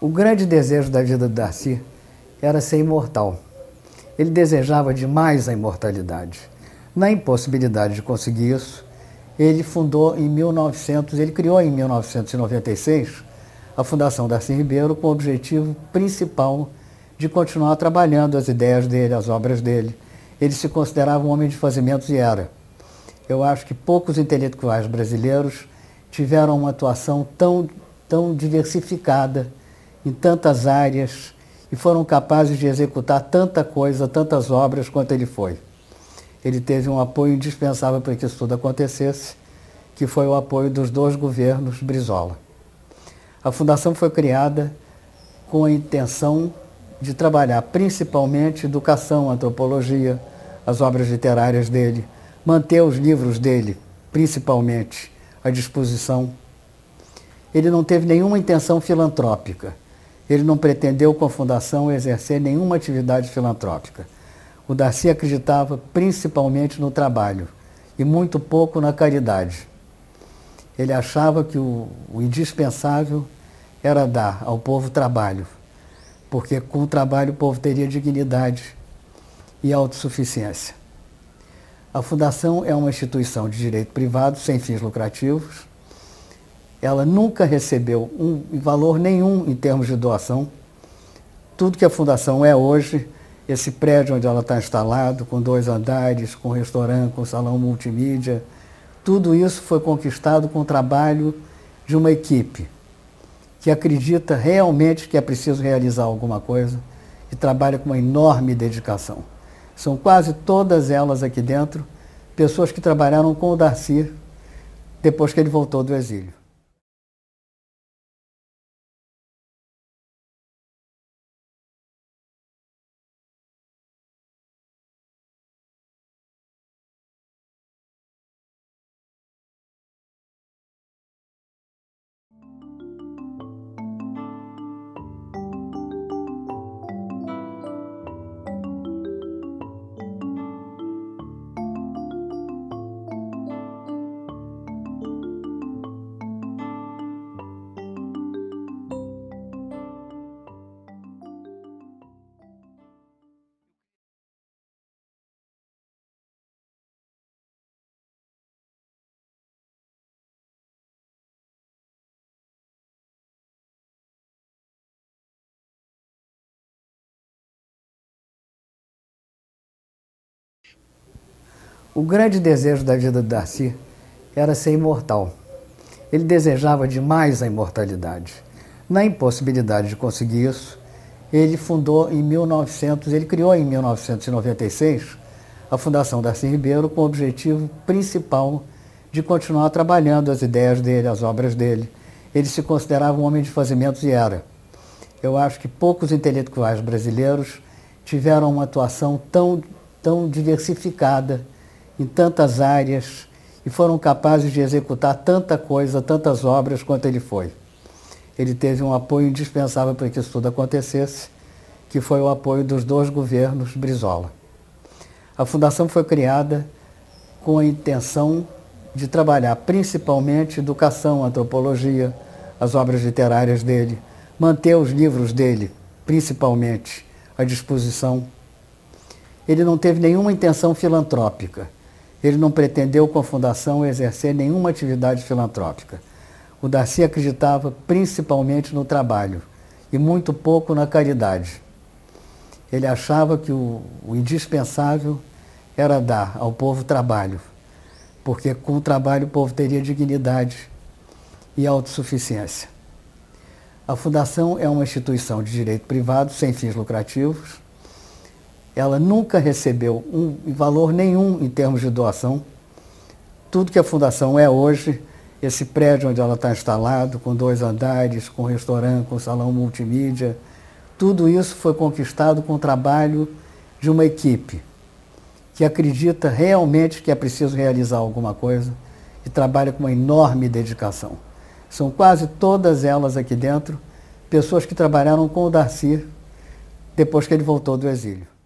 O grande desejo da vida do Darcy era ser imortal. Ele desejava demais a imortalidade. Na impossibilidade de conseguir isso, ele fundou em 1900, ele criou em 1996 a Fundação Darcy Ribeiro com o objetivo principal de continuar trabalhando as ideias dele, as obras dele. Ele se considerava um homem de fazimentos e era. Eu acho que poucos intelectuais brasileiros tiveram uma atuação tão, tão diversificada em tantas áreas e foram capazes de executar tanta coisa, tantas obras quanto ele foi. Ele teve um apoio indispensável para que isso tudo acontecesse, que foi o apoio dos dois governos Brizola. A fundação foi criada com a intenção de trabalhar principalmente educação, antropologia, as obras literárias dele, manter os livros dele, principalmente, à disposição. Ele não teve nenhuma intenção filantrópica. Ele não pretendeu com a fundação exercer nenhuma atividade filantrópica. O Darcy acreditava principalmente no trabalho e muito pouco na caridade. Ele achava que o, o indispensável era dar ao povo trabalho, porque com o trabalho o povo teria dignidade e autossuficiência. A Fundação é uma instituição de direito privado sem fins lucrativos ela nunca recebeu um valor nenhum em termos de doação. Tudo que a fundação é hoje, esse prédio onde ela está instalado, com dois andares, com restaurante, com salão multimídia, tudo isso foi conquistado com o trabalho de uma equipe que acredita realmente que é preciso realizar alguma coisa e trabalha com uma enorme dedicação. São quase todas elas aqui dentro pessoas que trabalharam com o Darcy depois que ele voltou do exílio. O grande desejo da vida do Darcy era ser imortal. Ele desejava demais a imortalidade. Na impossibilidade de conseguir isso, ele fundou em 1900, ele criou em 1996 a Fundação Darcy Ribeiro com o objetivo principal de continuar trabalhando as ideias dele, as obras dele. Ele se considerava um homem de fazimentos e era. Eu acho que poucos intelectuais brasileiros tiveram uma atuação tão, tão diversificada em tantas áreas e foram capazes de executar tanta coisa, tantas obras quanto ele foi. Ele teve um apoio indispensável para que isso tudo acontecesse, que foi o apoio dos dois governos Brizola. A fundação foi criada com a intenção de trabalhar principalmente educação, antropologia, as obras literárias dele, manter os livros dele, principalmente, à disposição. Ele não teve nenhuma intenção filantrópica ele não pretendeu com a fundação exercer nenhuma atividade filantrópica. O Darcy acreditava principalmente no trabalho e muito pouco na caridade. Ele achava que o, o indispensável era dar ao povo trabalho, porque com o trabalho o povo teria dignidade e autossuficiência. A Fundação é uma instituição de direito privado sem fins lucrativos ela nunca recebeu um valor nenhum em termos de doação. Tudo que a fundação é hoje, esse prédio onde ela está instalado, com dois andares, com restaurante, com salão multimídia, tudo isso foi conquistado com o trabalho de uma equipe que acredita realmente que é preciso realizar alguma coisa e trabalha com uma enorme dedicação. São quase todas elas aqui dentro pessoas que trabalharam com o Darcy depois que ele voltou do exílio.